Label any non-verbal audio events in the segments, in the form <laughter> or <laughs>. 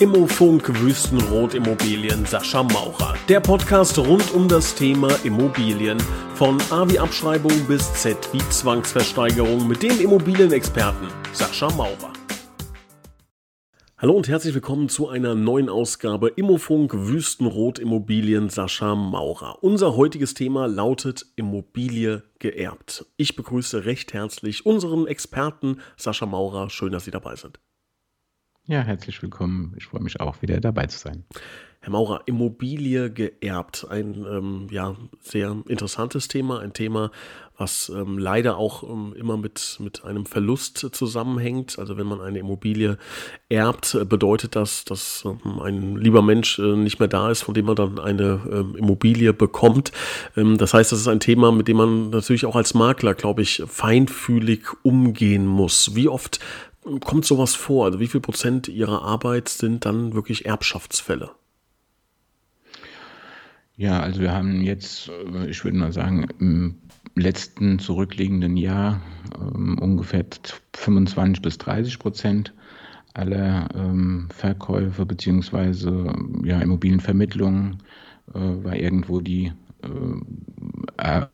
Immofunk Wüstenrot Immobilien Sascha Maurer. Der Podcast rund um das Thema Immobilien. Von A wie Abschreibung bis Z wie Zwangsversteigerung mit dem Immobilienexperten Sascha Maurer. Hallo und herzlich willkommen zu einer neuen Ausgabe Immofunk Wüstenrot Immobilien Sascha Maurer. Unser heutiges Thema lautet Immobilie geerbt. Ich begrüße recht herzlich unseren Experten Sascha Maurer. Schön, dass Sie dabei sind. Ja, herzlich willkommen. Ich freue mich auch wieder dabei zu sein. Herr Maurer, Immobilie geerbt, ein ähm, ja, sehr interessantes Thema, ein Thema, was ähm, leider auch ähm, immer mit, mit einem Verlust zusammenhängt. Also wenn man eine Immobilie erbt, äh, bedeutet das, dass ähm, ein lieber Mensch äh, nicht mehr da ist, von dem man dann eine ähm, Immobilie bekommt. Ähm, das heißt, das ist ein Thema, mit dem man natürlich auch als Makler, glaube ich, feinfühlig umgehen muss. Wie oft kommt sowas vor? Also wie viel Prozent Ihrer Arbeit sind dann wirklich Erbschaftsfälle? Ja, also wir haben jetzt, äh, ich würde mal sagen, im letzten zurückliegenden Jahr ähm, ungefähr 25 bis 30 Prozent aller ähm, Verkäufe beziehungsweise ja, Immobilienvermittlungen äh, war irgendwo die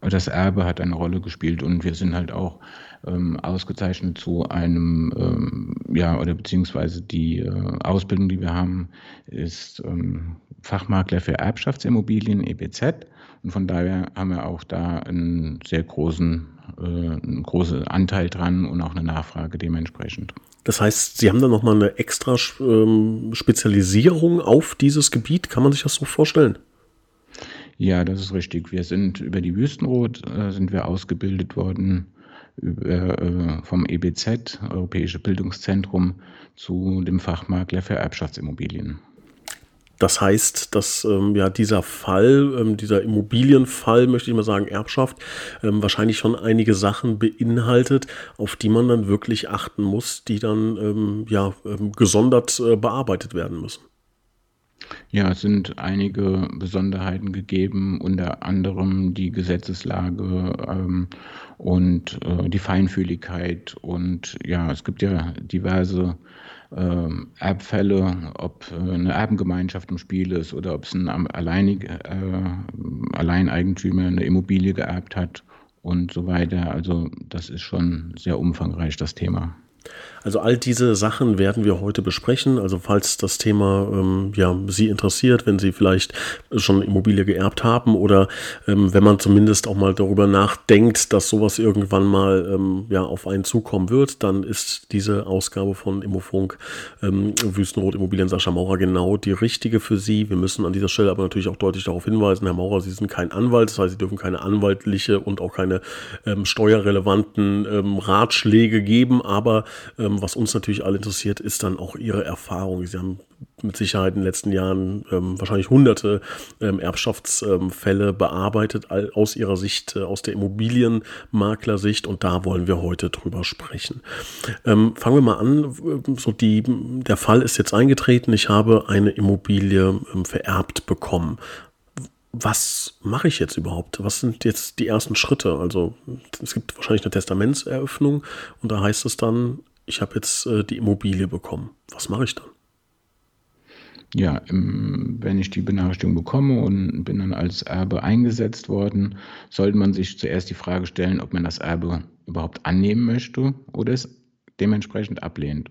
das Erbe hat eine Rolle gespielt und wir sind halt auch ähm, ausgezeichnet zu einem, ähm, ja, oder beziehungsweise die äh, Ausbildung, die wir haben, ist ähm, Fachmakler für Erbschaftsimmobilien, EBZ. Und von daher haben wir auch da einen sehr großen, äh, einen großen Anteil dran und auch eine Nachfrage dementsprechend. Das heißt, Sie haben da nochmal eine extra ähm, Spezialisierung auf dieses Gebiet. Kann man sich das so vorstellen? Ja, das ist richtig. Wir sind über die Wüstenrot äh, sind wir ausgebildet worden über, äh, vom EBZ, Europäische Bildungszentrum, zu dem Fachmakler für Erbschaftsimmobilien. Das heißt, dass ähm, ja dieser Fall, ähm, dieser Immobilienfall, möchte ich mal sagen, Erbschaft, ähm, wahrscheinlich schon einige Sachen beinhaltet, auf die man dann wirklich achten muss, die dann ähm, ja ähm, gesondert äh, bearbeitet werden müssen. Ja, es sind einige Besonderheiten gegeben, unter anderem die Gesetzeslage ähm, und äh, die Feinfühligkeit. Und ja, es gibt ja diverse äh, Erbfälle, ob äh, eine Erbengemeinschaft im Spiel ist oder ob es ein alleinig, äh, Alleineigentümer eine Immobilie geerbt hat und so weiter. Also das ist schon sehr umfangreich, das Thema. Also all diese Sachen werden wir heute besprechen. Also falls das Thema ähm, ja, Sie interessiert, wenn Sie vielleicht schon Immobilie geerbt haben oder ähm, wenn man zumindest auch mal darüber nachdenkt, dass sowas irgendwann mal ähm, ja, auf einen zukommen wird, dann ist diese Ausgabe von Immofunk ähm, Wüstenrot Immobilien Sascha Maurer genau die richtige für Sie. Wir müssen an dieser Stelle aber natürlich auch deutlich darauf hinweisen, Herr Maurer, Sie sind kein Anwalt, das heißt, Sie dürfen keine anwaltliche und auch keine ähm, steuerrelevanten ähm, Ratschläge geben, aber ähm, was uns natürlich alle interessiert, ist dann auch Ihre Erfahrung. Sie haben mit Sicherheit in den letzten Jahren ähm, wahrscheinlich hunderte ähm, Erbschaftsfälle bearbeitet, all, aus Ihrer Sicht, äh, aus der Immobilienmaklersicht und da wollen wir heute drüber sprechen. Ähm, fangen wir mal an. So die, der Fall ist jetzt eingetreten. Ich habe eine Immobilie ähm, vererbt bekommen was mache ich jetzt überhaupt? Was sind jetzt die ersten Schritte? Also es gibt wahrscheinlich eine Testamentseröffnung und da heißt es dann, ich habe jetzt äh, die Immobilie bekommen. Was mache ich dann? Ja, wenn ich die Benachrichtigung bekomme und bin dann als Erbe eingesetzt worden, sollte man sich zuerst die Frage stellen, ob man das Erbe überhaupt annehmen möchte oder es dementsprechend ablehnt.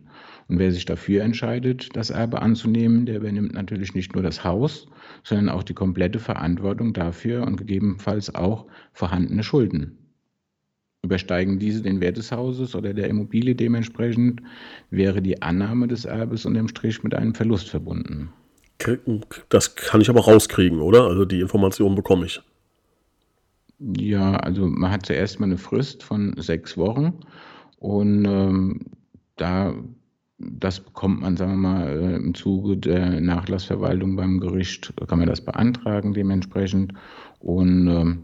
Und wer sich dafür entscheidet, das Erbe anzunehmen, der übernimmt natürlich nicht nur das Haus, sondern auch die komplette Verantwortung dafür und gegebenenfalls auch vorhandene Schulden. Übersteigen diese den Wert des Hauses oder der Immobilie dementsprechend, wäre die Annahme des Erbes unterm Strich mit einem Verlust verbunden. Das kann ich aber rauskriegen, oder? Also die Information bekomme ich. Ja, also man hat zuerst mal eine Frist von sechs Wochen und ähm, da das bekommt man, sagen wir mal, äh, im Zuge der Nachlassverwaltung beim Gericht, kann man das beantragen dementsprechend. Und ähm,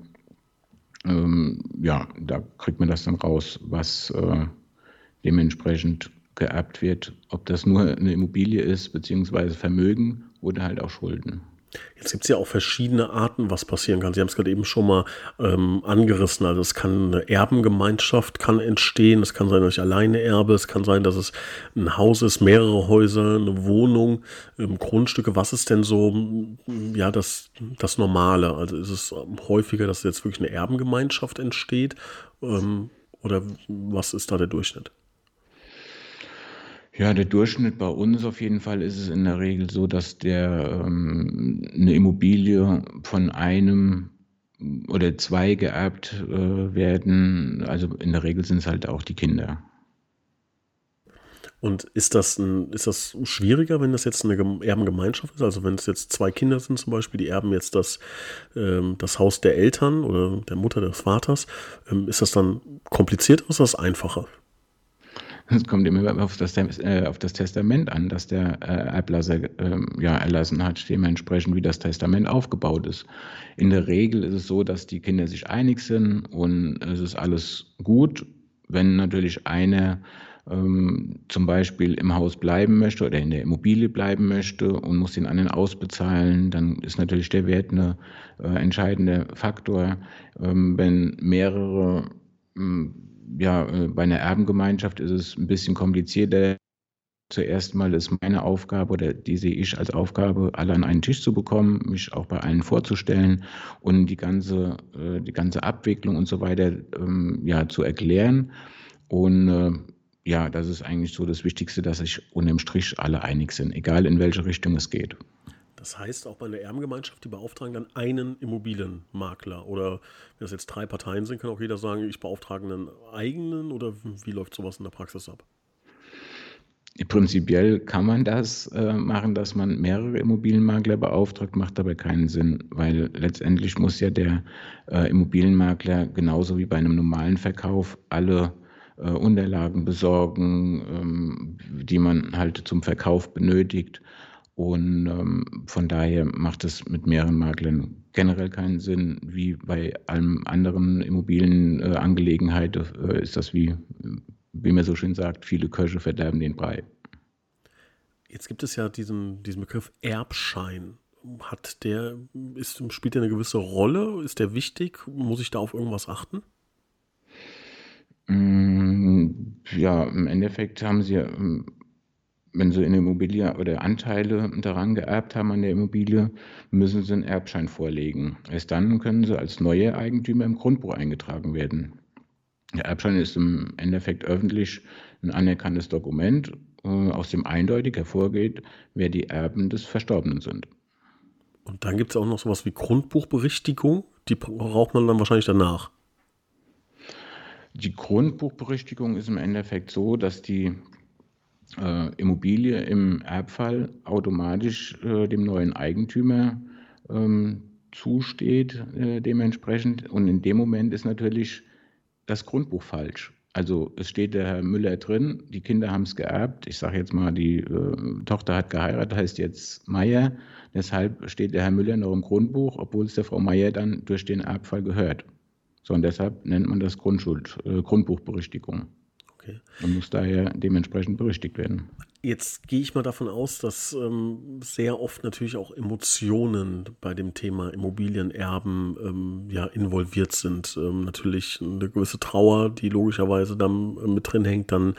ähm, ja, da kriegt man das dann raus, was äh, dementsprechend geerbt wird, ob das nur eine Immobilie ist, beziehungsweise Vermögen oder halt auch Schulden. Jetzt gibt es ja auch verschiedene Arten, was passieren kann. Sie haben es gerade eben schon mal ähm, angerissen. Also es kann eine Erbengemeinschaft kann entstehen. Es kann sein, dass ich alleine erbe. Es kann sein, dass es ein Haus ist, mehrere Häuser, eine Wohnung, ähm, Grundstücke. Was ist denn so ja das, das Normale? Also ist es häufiger, dass jetzt wirklich eine Erbengemeinschaft entsteht? Ähm, oder was ist da der Durchschnitt? Ja, der Durchschnitt bei uns auf jeden Fall ist es in der Regel so, dass der ähm, eine Immobilie von einem oder zwei geerbt äh, werden. Also in der Regel sind es halt auch die Kinder. Und ist das, ein, ist das schwieriger, wenn das jetzt eine Erbengemeinschaft ist? Also wenn es jetzt zwei Kinder sind zum Beispiel, die erben jetzt das, ähm, das Haus der Eltern oder der Mutter des Vaters, ähm, ist das dann kompliziert oder ist das einfacher? Es kommt immer auf das, äh, auf das Testament an, das der äh, Erblasser äh, ja, erlassen hat, dementsprechend wie das Testament aufgebaut ist. In der Regel ist es so, dass die Kinder sich einig sind und es ist alles gut. Wenn natürlich einer ähm, zum Beispiel im Haus bleiben möchte oder in der Immobilie bleiben möchte und muss den anderen ausbezahlen, dann ist natürlich der Wert ein äh, entscheidender Faktor. Ähm, wenn mehrere ähm, ja, äh, bei einer Erbengemeinschaft ist es ein bisschen komplizierter. Zuerst mal ist meine Aufgabe oder die sehe ich als Aufgabe, alle an einen Tisch zu bekommen, mich auch bei allen vorzustellen und die ganze, äh, die ganze Abwicklung und so weiter ähm, ja, zu erklären. Und äh, ja, das ist eigentlich so das Wichtigste, dass sich unterm Strich alle einig sind, egal in welche Richtung es geht. Das heißt, auch bei einer Erbengemeinschaft, die beauftragen dann einen Immobilienmakler. Oder wenn das jetzt drei Parteien sind, kann auch jeder sagen, ich beauftrage einen eigenen oder wie läuft sowas in der Praxis ab? Prinzipiell kann man das äh, machen, dass man mehrere Immobilienmakler beauftragt, macht aber keinen Sinn, weil letztendlich muss ja der äh, Immobilienmakler genauso wie bei einem normalen Verkauf alle äh, Unterlagen besorgen, ähm, die man halt zum Verkauf benötigt. Und ähm, von daher macht es mit mehreren Maklern generell keinen Sinn. Wie bei allen anderen Immobilienangelegenheiten äh, ist das wie, wie man so schön sagt, viele Köche verderben den Brei. Jetzt gibt es ja diesen, diesen Begriff Erbschein. Hat der, ist, spielt der eine gewisse Rolle? Ist der wichtig? Muss ich da auf irgendwas achten? Mm, ja, im Endeffekt haben sie wenn sie eine Immobilie oder Anteile daran geerbt haben an der Immobilie, müssen sie einen Erbschein vorlegen. Erst dann können sie als neue Eigentümer im Grundbuch eingetragen werden. Der Erbschein ist im Endeffekt öffentlich ein anerkanntes Dokument, äh, aus dem eindeutig hervorgeht, wer die Erben des Verstorbenen sind. Und dann gibt es auch noch sowas wie Grundbuchberichtigung, die braucht man dann wahrscheinlich danach. Die Grundbuchberichtigung ist im Endeffekt so, dass die äh, Immobilie im Erbfall automatisch äh, dem neuen Eigentümer ähm, zusteht äh, dementsprechend. Und in dem Moment ist natürlich das Grundbuch falsch. Also es steht der Herr Müller drin, die Kinder haben es geerbt. Ich sage jetzt mal, die äh, Tochter hat geheiratet, heißt jetzt Meier. Deshalb steht der Herr Müller noch im Grundbuch, obwohl es der Frau Meier dann durch den Erbfall gehört. So, und deshalb nennt man das Grundschuld, äh, Grundbuchberichtigung. Okay. Und muss daher dementsprechend berichtigt werden. Jetzt gehe ich mal davon aus, dass ähm, sehr oft natürlich auch Emotionen bei dem Thema Immobilienerben ähm, ja involviert sind. Ähm, natürlich eine gewisse Trauer, die logischerweise dann äh, mit drin hängt. Dann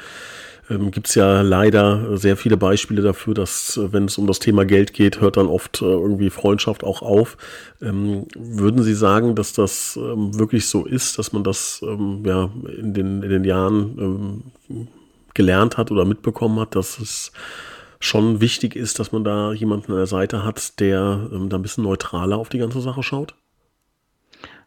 ähm, gibt es ja leider sehr viele Beispiele dafür, dass äh, wenn es um das Thema Geld geht, hört dann oft äh, irgendwie Freundschaft auch auf. Ähm, würden Sie sagen, dass das ähm, wirklich so ist, dass man das ja in den, in den Jahren gelernt hat oder mitbekommen hat, dass es schon wichtig ist, dass man da jemanden an der Seite hat, der ähm, da ein bisschen neutraler auf die ganze Sache schaut?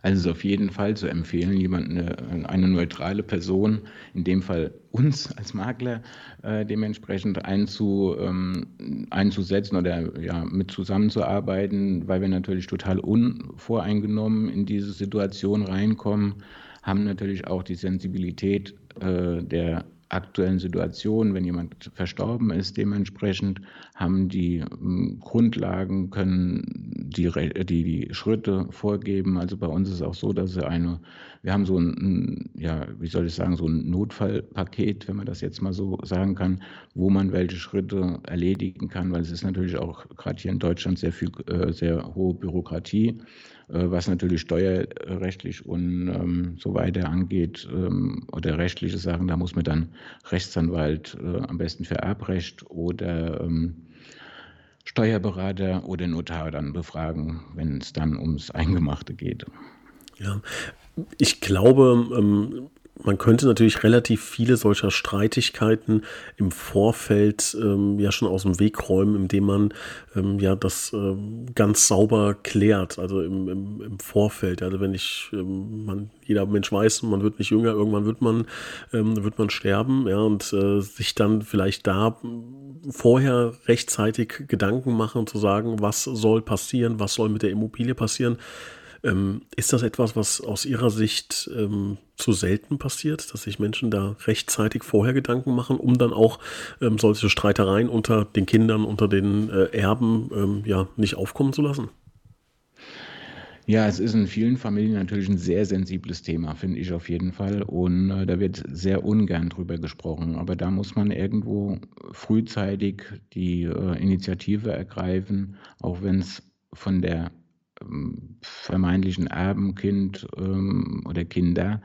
Also es ist auf jeden Fall zu empfehlen, jemanden, eine, eine neutrale Person, in dem Fall uns als Makler, äh, dementsprechend einzu, ähm, einzusetzen oder ja, mit zusammenzuarbeiten, weil wir natürlich total unvoreingenommen in diese Situation reinkommen, haben natürlich auch die Sensibilität äh, der aktuellen Situation, wenn jemand verstorben ist, dementsprechend haben die ähm, Grundlagen, können die, die, die Schritte vorgeben. Also bei uns ist es auch so, dass wir eine, wir haben so ein, ja, wie soll ich sagen, so ein Notfallpaket, wenn man das jetzt mal so sagen kann, wo man welche Schritte erledigen kann, weil es ist natürlich auch gerade hier in Deutschland sehr viel, äh, sehr hohe Bürokratie. Äh, was natürlich steuerrechtlich und ähm, so weiter angeht ähm, oder rechtliche Sachen, da muss man dann Rechtsanwalt äh, am besten für Erbrecht oder ähm, Steuerberater oder Notar dann befragen, wenn es dann ums Eingemachte geht. Ja, ich glaube, ähm, man könnte natürlich relativ viele solcher Streitigkeiten im Vorfeld ähm, ja schon aus dem Weg räumen, indem man ähm, ja das ähm, ganz sauber klärt, also im, im, im Vorfeld. Also wenn ich, ähm, man, jeder Mensch weiß, man wird nicht jünger, irgendwann wird man, ähm, wird man sterben, ja, und äh, sich dann vielleicht da vorher rechtzeitig Gedanken machen, zu sagen, was soll passieren, was soll mit der Immobilie passieren ähm, ist das etwas, was aus Ihrer Sicht ähm, zu selten passiert, dass sich Menschen da rechtzeitig vorher Gedanken machen, um dann auch ähm, solche Streitereien unter den Kindern, unter den äh, Erben ähm, ja nicht aufkommen zu lassen? Ja, es ist in vielen Familien natürlich ein sehr sensibles Thema, finde ich auf jeden Fall. Und äh, da wird sehr ungern drüber gesprochen. Aber da muss man irgendwo frühzeitig die äh, Initiative ergreifen, auch wenn es von der vermeintlichen Erbenkind ähm, oder Kinder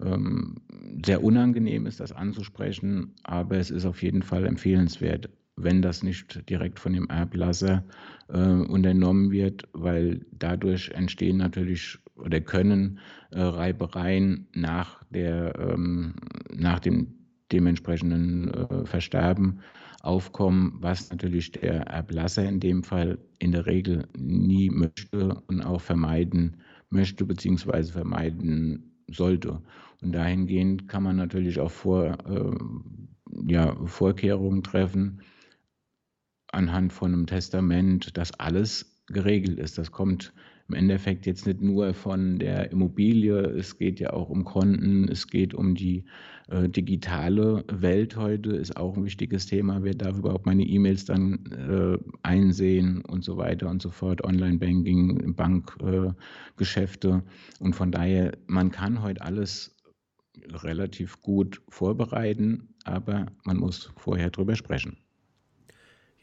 ähm, sehr unangenehm ist, das anzusprechen, aber es ist auf jeden Fall empfehlenswert, wenn das nicht direkt von dem Erblasser äh, unternommen wird, weil dadurch entstehen natürlich oder können äh, Reibereien nach, der, ähm, nach dem dementsprechenden äh, Versterben aufkommen, was natürlich der Erblasser in dem Fall in der Regel nie möchte und auch vermeiden möchte bzw. vermeiden sollte. Und dahingehend kann man natürlich auch vor, äh, ja, Vorkehrungen treffen anhand von einem Testament, dass alles geregelt ist. Das kommt im Endeffekt jetzt nicht nur von der Immobilie, es geht ja auch um Konten, es geht um die äh, digitale Welt heute, ist auch ein wichtiges Thema. Wer darf überhaupt meine E-Mails dann äh, einsehen und so weiter und so fort, Online-Banking, Bankgeschäfte. Äh, und von daher, man kann heute alles relativ gut vorbereiten, aber man muss vorher drüber sprechen.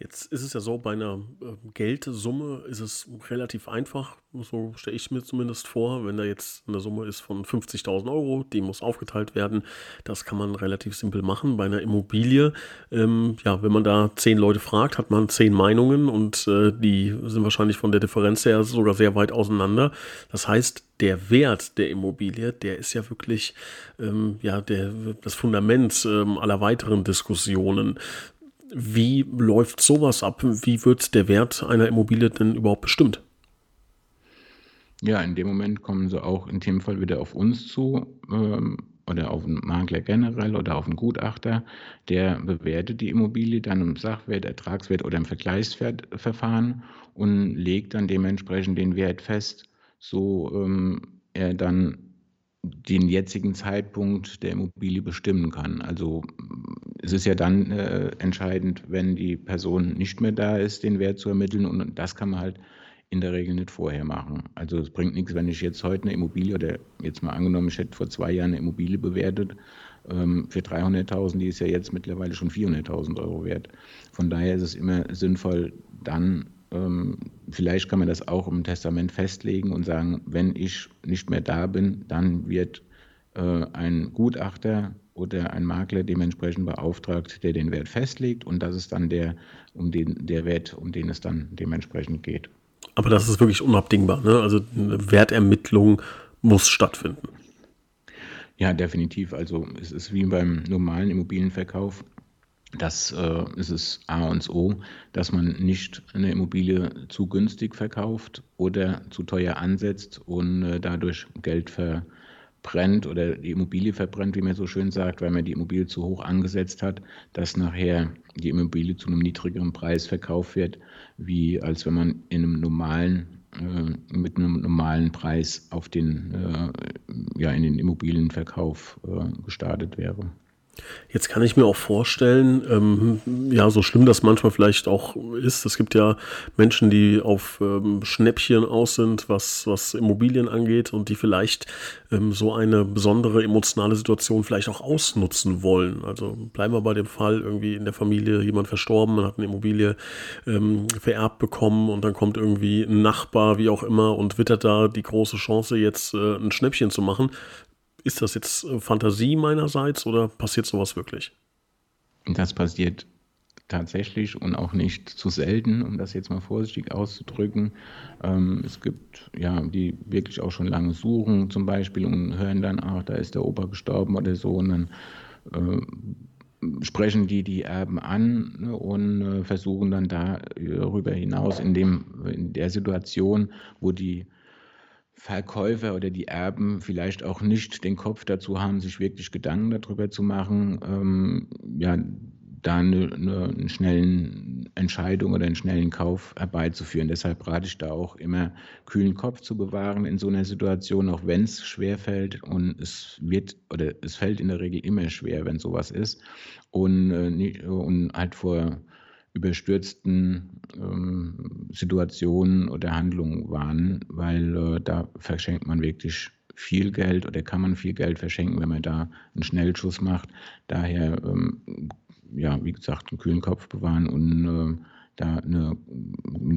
Jetzt ist es ja so, bei einer äh, Geldsumme ist es relativ einfach, so stelle ich mir zumindest vor, wenn da jetzt eine Summe ist von 50.000 Euro, die muss aufgeteilt werden, das kann man relativ simpel machen. Bei einer Immobilie, ähm, ja, wenn man da zehn Leute fragt, hat man zehn Meinungen und äh, die sind wahrscheinlich von der Differenz her sogar sehr weit auseinander. Das heißt, der Wert der Immobilie, der ist ja wirklich ähm, ja, der, das Fundament ähm, aller weiteren Diskussionen. Wie läuft sowas ab? Wie wird der Wert einer Immobilie denn überhaupt bestimmt? Ja, in dem Moment kommen sie auch in dem Fall wieder auf uns zu ähm, oder auf einen Makler generell oder auf einen Gutachter, der bewertet die Immobilie dann im Sachwert, Ertragswert oder im Vergleichsverfahren und legt dann dementsprechend den Wert fest, so ähm, er dann den jetzigen Zeitpunkt der Immobilie bestimmen kann. Also es ist ja dann äh, entscheidend, wenn die Person nicht mehr da ist, den Wert zu ermitteln. Und das kann man halt in der Regel nicht vorher machen. Also es bringt nichts, wenn ich jetzt heute eine Immobilie oder jetzt mal angenommen, ich hätte vor zwei Jahren eine Immobilie bewertet ähm, für 300.000, die ist ja jetzt mittlerweile schon 400.000 Euro wert. Von daher ist es immer sinnvoll, dann ähm, vielleicht kann man das auch im Testament festlegen und sagen, wenn ich nicht mehr da bin, dann wird äh, ein Gutachter oder ein Makler dementsprechend beauftragt, der den Wert festlegt und das ist dann der, um den, der Wert, um den es dann dementsprechend geht. Aber das ist wirklich unabdingbar, ne? Also eine Wertermittlung muss stattfinden. Ja, definitiv. Also es ist wie beim normalen Immobilienverkauf. Das äh, ist es A und O, dass man nicht eine Immobilie zu günstig verkauft oder zu teuer ansetzt und äh, dadurch Geld ver, brennt oder die Immobilie verbrennt, wie man so schön sagt, weil man die Immobilie zu hoch angesetzt hat, dass nachher die Immobilie zu einem niedrigeren Preis verkauft wird, wie als wenn man in einem normalen äh, mit einem normalen Preis auf den, äh, ja, in den Immobilienverkauf äh, gestartet wäre. Jetzt kann ich mir auch vorstellen, ähm, ja, so schlimm das manchmal vielleicht auch ist, es gibt ja Menschen, die auf ähm, Schnäppchen aus sind, was, was Immobilien angeht und die vielleicht ähm, so eine besondere emotionale Situation vielleicht auch ausnutzen wollen. Also bleiben wir bei dem Fall, irgendwie in der Familie jemand verstorben, man hat eine Immobilie ähm, vererbt bekommen und dann kommt irgendwie ein Nachbar, wie auch immer, und wittert da die große Chance, jetzt äh, ein Schnäppchen zu machen. Ist das jetzt äh, Fantasie meinerseits oder passiert sowas wirklich? Das passiert tatsächlich und auch nicht zu selten, um das jetzt mal vorsichtig auszudrücken. Ähm, es gibt ja, die wirklich auch schon lange suchen zum Beispiel und hören dann, ach, da ist der Opa gestorben oder so und dann äh, sprechen die die Erben an ne, und äh, versuchen dann darüber hinaus in, dem, in der Situation, wo die Verkäufer oder die Erben vielleicht auch nicht den Kopf dazu haben, sich wirklich Gedanken darüber zu machen, ähm, ja, da eine, eine, schnellen Entscheidung oder einen schnellen Kauf herbeizuführen. Deshalb rate ich da auch immer, kühlen Kopf zu bewahren in so einer Situation, auch wenn es schwer fällt. Und es wird oder es fällt in der Regel immer schwer, wenn sowas ist. Und, äh, und halt vor überstürzten ähm, Situationen oder Handlungen waren, weil äh, da verschenkt man wirklich viel Geld oder kann man viel Geld verschenken, wenn man da einen Schnellschuss macht. Daher, ähm, ja, wie gesagt, einen kühlen Kopf bewahren und äh, da eine,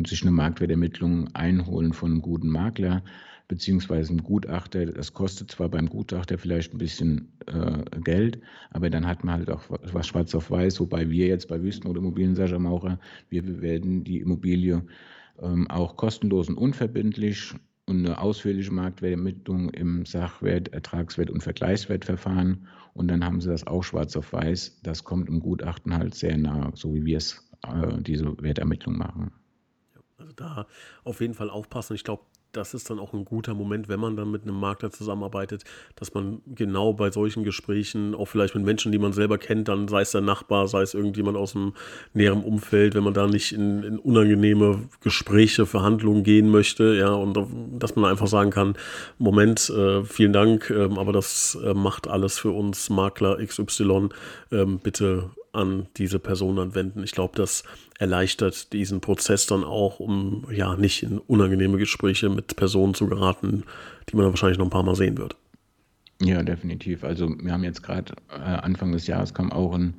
sich eine Marktwertermittlung einholen von einem guten Makler beziehungsweise ein Gutachter. Das kostet zwar beim Gutachter vielleicht ein bisschen äh, Geld, aber dann hat man halt auch was schwarz auf weiß, wobei wir jetzt bei Wüsten oder Immobilien, Sascha Maurer, wir werden die Immobilie ähm, auch kostenlos und unverbindlich und eine ausführliche Marktwertermittlung im Sachwert, Ertragswert und Vergleichswertverfahren. Und dann haben sie das auch schwarz auf weiß. Das kommt im Gutachten halt sehr nah, so wie wir es äh, diese Wertermittlung machen. Also da auf jeden Fall aufpassen. Ich glaube, das ist dann auch ein guter Moment, wenn man dann mit einem Makler zusammenarbeitet, dass man genau bei solchen Gesprächen, auch vielleicht mit Menschen, die man selber kennt, dann sei es der Nachbar, sei es irgendjemand aus dem näheren Umfeld, wenn man da nicht in, in unangenehme Gespräche, Verhandlungen gehen möchte, ja, und dass man einfach sagen kann, Moment, äh, vielen Dank, äh, aber das äh, macht alles für uns Makler XY, ähm, bitte an diese Person anwenden. Ich glaube, das erleichtert diesen Prozess dann auch, um ja nicht in unangenehme Gespräche mit Personen zu geraten, die man dann wahrscheinlich noch ein paar Mal sehen wird. Ja, definitiv. Also wir haben jetzt gerade äh, Anfang des Jahres kam auch ein,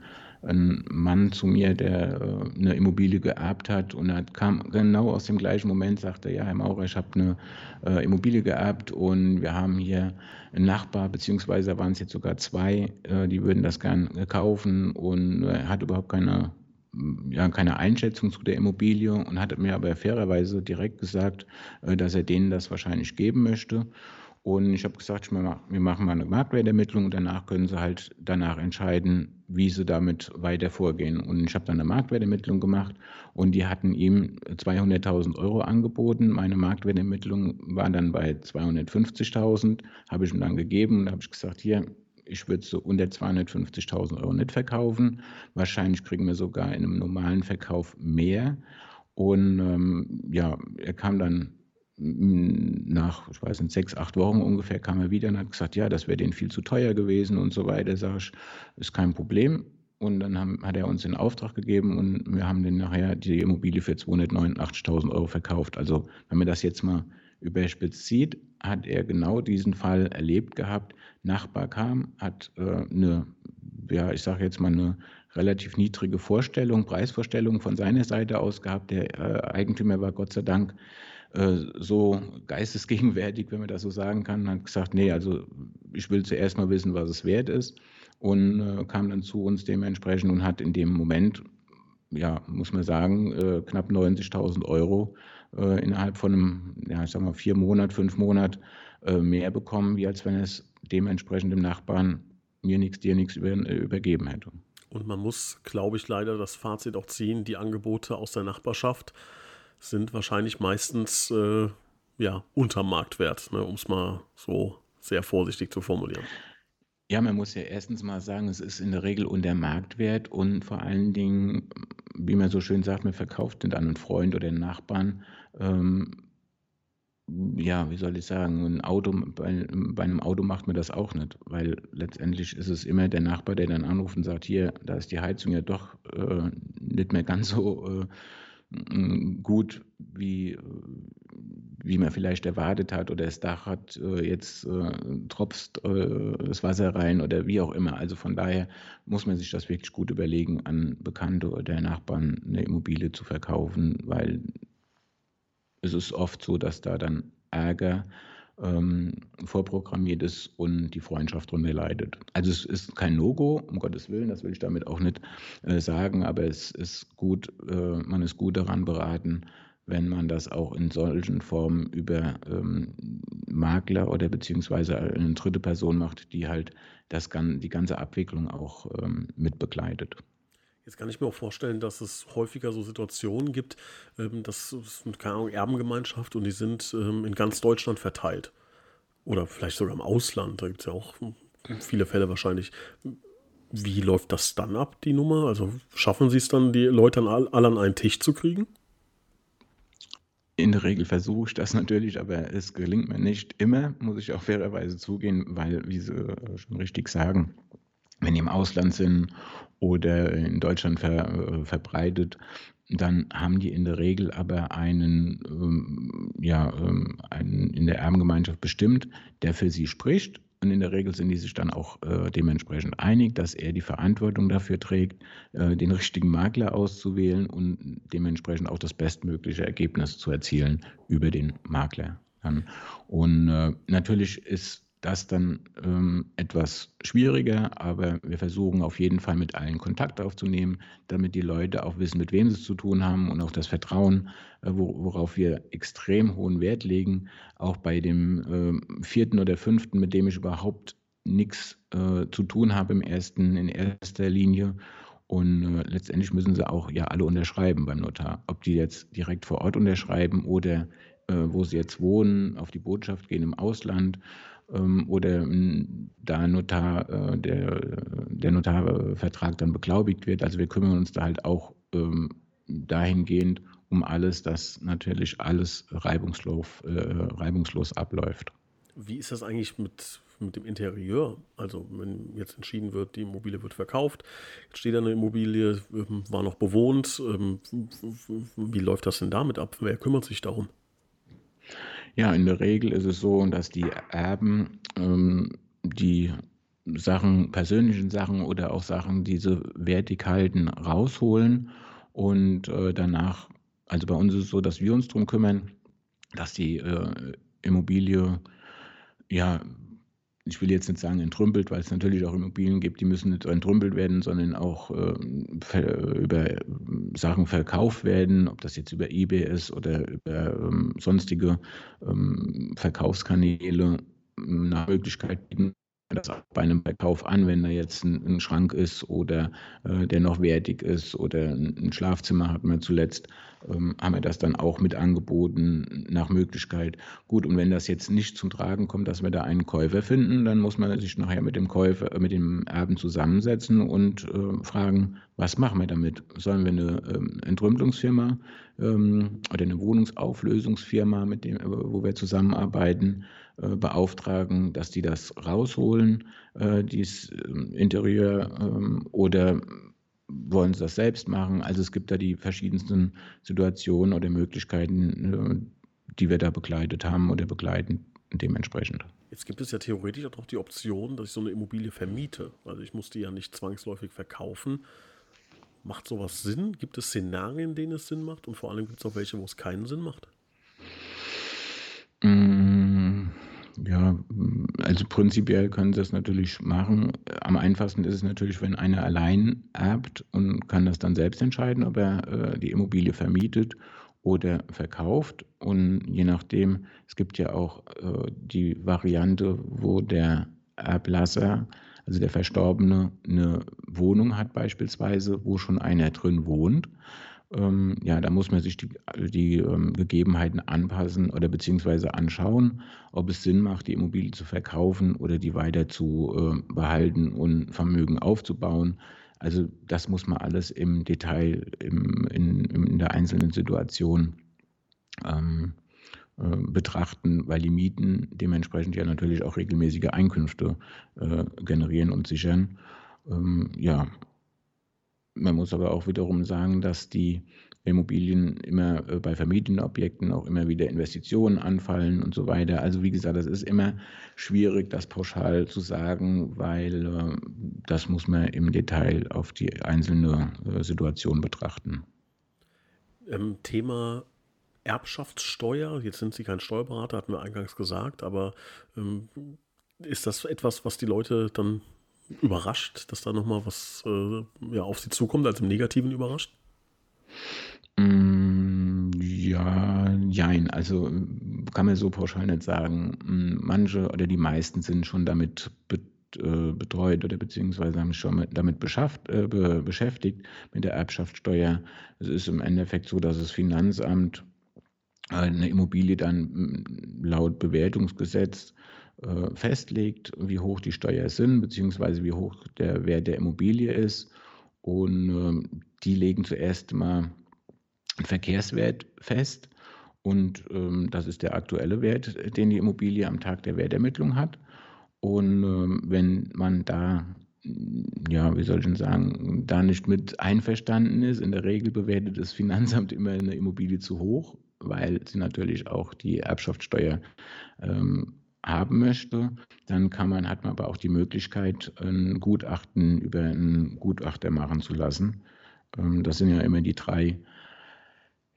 ein Mann zu mir, der äh, eine Immobilie geerbt hat und er kam genau aus dem gleichen Moment, sagte, ja, Herr Maurer, ich habe eine äh, Immobilie geerbt und wir haben hier einen Nachbar, beziehungsweise waren es jetzt sogar zwei, äh, die würden das gern kaufen und er hat überhaupt keine ja, keine Einschätzung zu der Immobilie und hat mir aber fairerweise direkt gesagt, äh, dass er denen das wahrscheinlich geben möchte. Und ich habe gesagt, wir machen mal eine Marktwertermittlung und danach können sie halt danach entscheiden, wie sie damit weiter vorgehen. Und ich habe dann eine Marktwertermittlung gemacht und die hatten ihm 200.000 Euro angeboten. Meine Marktwertermittlung war dann bei 250.000, habe ich ihm dann gegeben und habe ich gesagt, hier, ich würde so unter 250.000 Euro nicht verkaufen. Wahrscheinlich kriegen wir sogar in einem normalen Verkauf mehr. Und ähm, ja, er kam dann nach, ich weiß nicht, sechs, acht Wochen ungefähr, kam er wieder und hat gesagt, ja, das wäre denen viel zu teuer gewesen und so weiter. Sag ich, ist kein Problem. Und dann haben, hat er uns den Auftrag gegeben und wir haben dann nachher die Immobilie für 289.000 Euro verkauft. Also wenn man das jetzt mal überspitzt sieht, hat er genau diesen Fall erlebt gehabt. Nachbar kam, hat äh, eine, ja, ich sage jetzt mal eine relativ niedrige Vorstellung, Preisvorstellung von seiner Seite aus gehabt. Der äh, Eigentümer war Gott sei Dank so geistesgegenwärtig, wenn man das so sagen kann, hat gesagt, nee, also ich will zuerst mal wissen, was es wert ist und äh, kam dann zu uns dementsprechend und hat in dem Moment, ja, muss man sagen, äh, knapp 90.000 Euro äh, innerhalb von einem, ja, ich sag mal, vier Monat, fünf Monat äh, mehr bekommen, wie als wenn es dementsprechend dem Nachbarn mir nichts, dir nichts über, äh, übergeben hätte. Und man muss, glaube ich, leider das Fazit auch ziehen, die Angebote aus der Nachbarschaft sind wahrscheinlich meistens äh, ja, unter Marktwert, ne, um es mal so sehr vorsichtig zu formulieren. Ja, man muss ja erstens mal sagen, es ist in der Regel unter Marktwert und vor allen Dingen, wie man so schön sagt, man verkauft den dann einen Freund oder einen Nachbarn. Ähm, ja, wie soll ich sagen, ein Auto, bei, bei einem Auto macht man das auch nicht, weil letztendlich ist es immer der Nachbar, der dann anruft und sagt, hier, da ist die Heizung ja doch äh, nicht mehr ganz so äh, gut, wie, wie man vielleicht erwartet hat oder das Dach hat äh, jetzt äh, tropft äh, das Wasser rein oder wie auch immer. Also von daher muss man sich das wirklich gut überlegen, an Bekannte oder Nachbarn eine Immobilie zu verkaufen, weil es ist oft so, dass da dann Ärger ähm, vorprogrammiert ist und die Freundschaft darunter leidet. Also es ist kein No-Go, um Gottes Willen, das will ich damit auch nicht äh, sagen, aber es ist gut, äh, man ist gut daran beraten, wenn man das auch in solchen Formen über ähm, Makler oder beziehungsweise eine dritte Person macht, die halt das, die ganze Abwicklung auch ähm, mit begleitet. Jetzt kann ich mir auch vorstellen, dass es häufiger so Situationen gibt, ähm, das ist keine Ahnung, Erbengemeinschaft und die sind ähm, in ganz Deutschland verteilt. Oder vielleicht sogar im Ausland, da gibt es ja auch viele Fälle wahrscheinlich. Wie läuft das dann ab, die Nummer? Also schaffen Sie es dann, die Leute alle an einen Tisch zu kriegen? In der Regel versuche ich das <laughs> natürlich, aber es gelingt mir nicht immer, muss ich auch fairerweise zugehen, weil, wie Sie schon richtig sagen, wenn die im Ausland sind oder in Deutschland ver, äh, verbreitet, dann haben die in der Regel aber einen, ähm, ja, ähm, einen in der Erbengemeinschaft bestimmt, der für sie spricht. Und in der Regel sind die sich dann auch äh, dementsprechend einig, dass er die Verantwortung dafür trägt, äh, den richtigen Makler auszuwählen und dementsprechend auch das bestmögliche Ergebnis zu erzielen über den Makler. Und äh, natürlich ist das dann ähm, etwas schwieriger, aber wir versuchen auf jeden Fall mit allen Kontakt aufzunehmen, damit die Leute auch wissen, mit wem sie es zu tun haben und auch das Vertrauen, äh, worauf wir extrem hohen Wert legen, auch bei dem äh, vierten oder fünften, mit dem ich überhaupt nichts äh, zu tun habe im ersten, in erster Linie. Und äh, letztendlich müssen sie auch ja alle unterschreiben beim Notar. Ob die jetzt direkt vor Ort unterschreiben oder äh, wo sie jetzt wohnen, auf die Botschaft gehen im Ausland oder da Notar, äh, der, der Notarvertrag dann beglaubigt wird. Also wir kümmern uns da halt auch ähm, dahingehend um alles, dass natürlich alles reibungslos, äh, reibungslos abläuft. Wie ist das eigentlich mit, mit dem Interieur? Also wenn jetzt entschieden wird, die Immobilie wird verkauft, jetzt steht eine Immobilie, ähm, war noch bewohnt. Ähm, wie läuft das denn damit ab? Wer kümmert sich darum? Ja, in der Regel ist es so, dass die Erben ähm, die Sachen, persönlichen Sachen oder auch Sachen, die sie wertig halten, rausholen. Und äh, danach, also bei uns ist es so, dass wir uns darum kümmern, dass die äh, Immobilie ja ich will jetzt nicht sagen entrümpelt, weil es natürlich auch Immobilien gibt, die müssen nicht entrümpelt werden, sondern auch äh, über Sachen verkauft werden, ob das jetzt über eBay ist oder über ähm, sonstige ähm, Verkaufskanäle nach Möglichkeit bieten, das auch bei einem Verkauf an, wenn da jetzt ein, ein Schrank ist oder äh, der noch wertig ist oder ein, Schlafzimmer hat man zuletzt, ähm, haben wir das dann auch mit angeboten nach Möglichkeit. Gut, und wenn das jetzt nicht zum Tragen kommt, dass wir da einen Käufer finden, dann muss man sich nachher mit dem Käufer, mit dem Erben zusammensetzen und äh, fragen, was machen wir damit? Sollen wir eine ähm, Entrümpelungsfirma ähm, oder eine Wohnungsauflösungsfirma, mit dem, wo wir zusammenarbeiten, beauftragen, dass die das rausholen, äh, dieses ähm, Interieur, ähm, oder wollen sie das selbst machen? Also es gibt da die verschiedensten Situationen oder Möglichkeiten, äh, die wir da begleitet haben oder begleiten dementsprechend. Jetzt gibt es ja theoretisch auch die Option, dass ich so eine Immobilie vermiete. Also ich muss die ja nicht zwangsläufig verkaufen. Macht sowas Sinn? Gibt es Szenarien, in denen es Sinn macht? Und vor allem gibt es auch welche, wo es keinen Sinn macht? Mm, ja, also prinzipiell können sie das natürlich machen. Am einfachsten ist es natürlich, wenn einer allein erbt und kann das dann selbst entscheiden, ob er äh, die Immobilie vermietet oder verkauft. Und je nachdem, es gibt ja auch äh, die Variante, wo der Erblasser also der Verstorbene eine Wohnung hat beispielsweise, wo schon einer drin wohnt. Ähm, ja, da muss man sich die, die ähm, Gegebenheiten anpassen oder beziehungsweise anschauen, ob es Sinn macht, die Immobilie zu verkaufen oder die weiter zu äh, behalten und Vermögen aufzubauen. Also das muss man alles im Detail im, in, in der einzelnen Situation ähm, äh, betrachten, weil die Mieten dementsprechend ja natürlich auch regelmäßige Einkünfte äh, generieren und sichern. Ähm, ja, man muss aber auch wiederum sagen, dass die Immobilien immer äh, bei vermieteten Objekten auch immer wieder Investitionen anfallen und so weiter. Also wie gesagt, das ist immer schwierig, das pauschal zu sagen, weil äh, das muss man im Detail auf die einzelne äh, Situation betrachten. Ähm, Thema Erbschaftssteuer, jetzt sind Sie kein Steuerberater, hatten wir eingangs gesagt, aber ähm, ist das etwas, was die Leute dann überrascht, dass da nochmal was äh, ja, auf sie zukommt, als im Negativen überrascht? Mm, ja, jein. Also kann man so pauschal nicht sagen. Mm, manche oder die meisten sind schon damit äh, betreut oder beziehungsweise haben sich schon mit, damit äh, be beschäftigt mit der Erbschaftssteuer. Es ist im Endeffekt so, dass das Finanzamt eine Immobilie dann mm, laut Bewertungsgesetz äh, festlegt, wie hoch die Steuer sind, beziehungsweise wie hoch der Wert der Immobilie ist. Und äh, die legen zuerst mal einen Verkehrswert fest. Und ähm, das ist der aktuelle Wert, den die Immobilie am Tag der Wertermittlung hat. Und ähm, wenn man da, ja, wie soll ich denn sagen, da nicht mit einverstanden ist, in der Regel bewertet das Finanzamt immer eine Immobilie zu hoch, weil sie natürlich auch die Erbschaftssteuer ähm, haben möchte, dann kann man, hat man aber auch die Möglichkeit, ein Gutachten über einen Gutachter machen zu lassen. Ähm, das sind ja immer die drei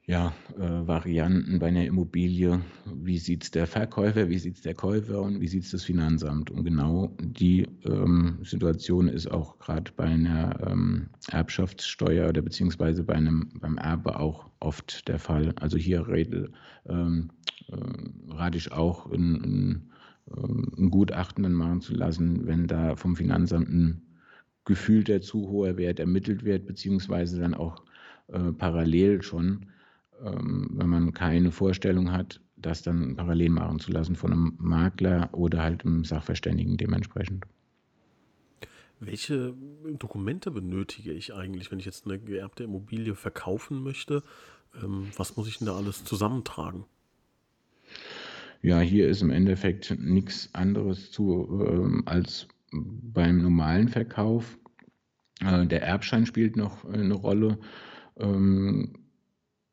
ja, äh, Varianten bei einer Immobilie. Wie sieht es der Verkäufer, wie sieht es der Käufer und wie sieht es das Finanzamt? Und genau die ähm, Situation ist auch gerade bei einer ähm, Erbschaftssteuer oder beziehungsweise bei einem, beim Erbe auch oft der Fall. Also hier rede, ähm, äh, rate ich auch, ein, ähm, ein Gutachten dann machen zu lassen, wenn da vom Finanzamt ein gefühlter zu hoher Wert ermittelt wird, beziehungsweise dann auch äh, parallel schon ähm, wenn man keine Vorstellung hat, das dann parallel machen zu lassen von einem Makler oder halt einem Sachverständigen dementsprechend. Welche Dokumente benötige ich eigentlich, wenn ich jetzt eine geerbte Immobilie verkaufen möchte? Ähm, was muss ich denn da alles zusammentragen? Ja, hier ist im Endeffekt nichts anderes zu ähm, als beim normalen Verkauf. Äh, der Erbschein spielt noch eine Rolle. Ähm,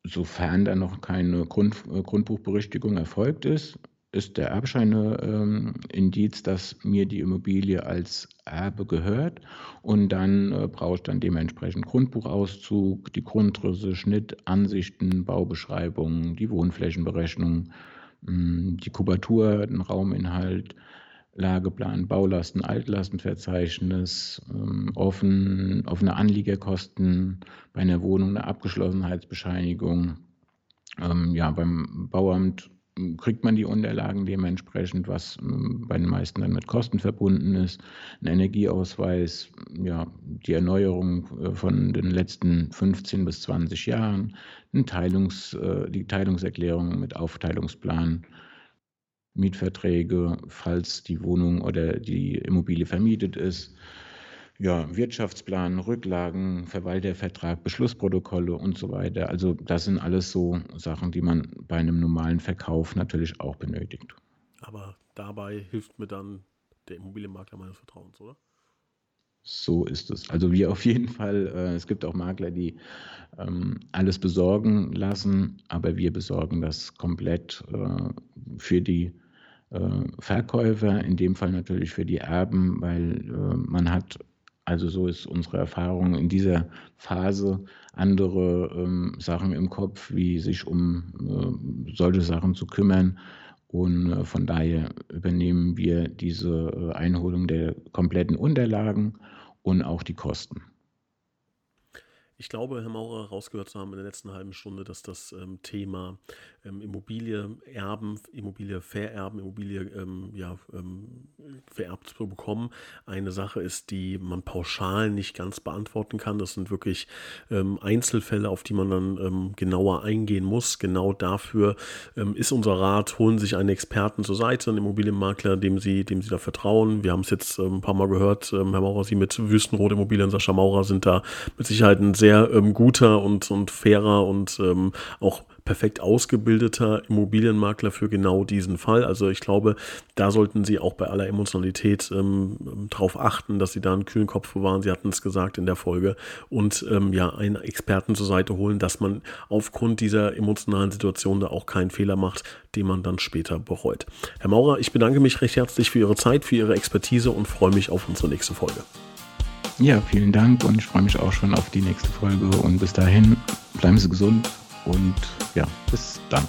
Sofern da noch keine Grund, äh, Grundbuchberichtigung erfolgt ist, ist der Erbschein ein ähm, Indiz, dass mir die Immobilie als Erbe gehört. Und dann äh, brauche ich dann dementsprechend Grundbuchauszug, die Grundrisse, Schnitt, Ansichten, Baubeschreibungen, die Wohnflächenberechnung, die Kubatur, den Rauminhalt, Lageplan, Baulasten, Altlastenverzeichnis, ähm, offen, offene Anliegerkosten bei einer Wohnung, eine Abgeschlossenheitsbescheinigung. Ähm, ja, beim Bauamt kriegt man die Unterlagen dementsprechend, was bei den meisten dann mit Kosten verbunden ist. Ein Energieausweis, ja, die Erneuerung äh, von den letzten 15 bis 20 Jahren, Teilungs, äh, die Teilungserklärung mit Aufteilungsplan Mietverträge, falls die Wohnung oder die Immobilie vermietet ist. Ja, Wirtschaftsplan, Rücklagen, Verwaltervertrag, Beschlussprotokolle und so weiter. Also das sind alles so Sachen, die man bei einem normalen Verkauf natürlich auch benötigt. Aber dabei hilft mir dann der Immobilienmakler meines Vertrauens, oder? So ist es. Also wir auf jeden Fall. Äh, es gibt auch Makler, die ähm, alles besorgen lassen, aber wir besorgen das komplett äh, für die äh, Verkäufer, in dem Fall natürlich für die Erben, weil äh, man hat, also so ist unsere Erfahrung in dieser Phase, andere ähm, Sachen im Kopf, wie sich um äh, solche Sachen zu kümmern. Und von daher übernehmen wir diese Einholung der kompletten Unterlagen und auch die Kosten. Ich glaube, Herr Maurer, rausgehört zu haben in der letzten halben Stunde, dass das ähm, Thema ähm, Immobilie erben, Immobilie vererben, Immobilie ähm, ja, ähm, vererbt zu bekommen, eine Sache ist, die man pauschal nicht ganz beantworten kann. Das sind wirklich ähm, Einzelfälle, auf die man dann ähm, genauer eingehen muss. Genau dafür ist unser Rat, holen sich einen Experten zur Seite, einen Immobilienmakler, dem Sie, dem Sie da vertrauen. Wir haben es jetzt ein paar Mal gehört, Herr Maurer, Sie mit Wüstenrot Immobilien, Sascha Maurer sind da mit Sicherheit ein sehr ähm, guter und, und fairer und ähm, auch perfekt ausgebildeter Immobilienmakler für genau diesen Fall. Also ich glaube, da sollten Sie auch bei aller Emotionalität ähm, darauf achten, dass Sie da einen kühlen Kopf bewahren. Sie hatten es gesagt in der Folge. Und ähm, ja, einen Experten zur Seite holen, dass man aufgrund dieser emotionalen Situation da auch keinen Fehler macht, den man dann später bereut. Herr Maurer, ich bedanke mich recht herzlich für Ihre Zeit, für Ihre Expertise und freue mich auf unsere nächste Folge. Ja, vielen Dank und ich freue mich auch schon auf die nächste Folge und bis dahin bleiben Sie gesund und ja, bis dann.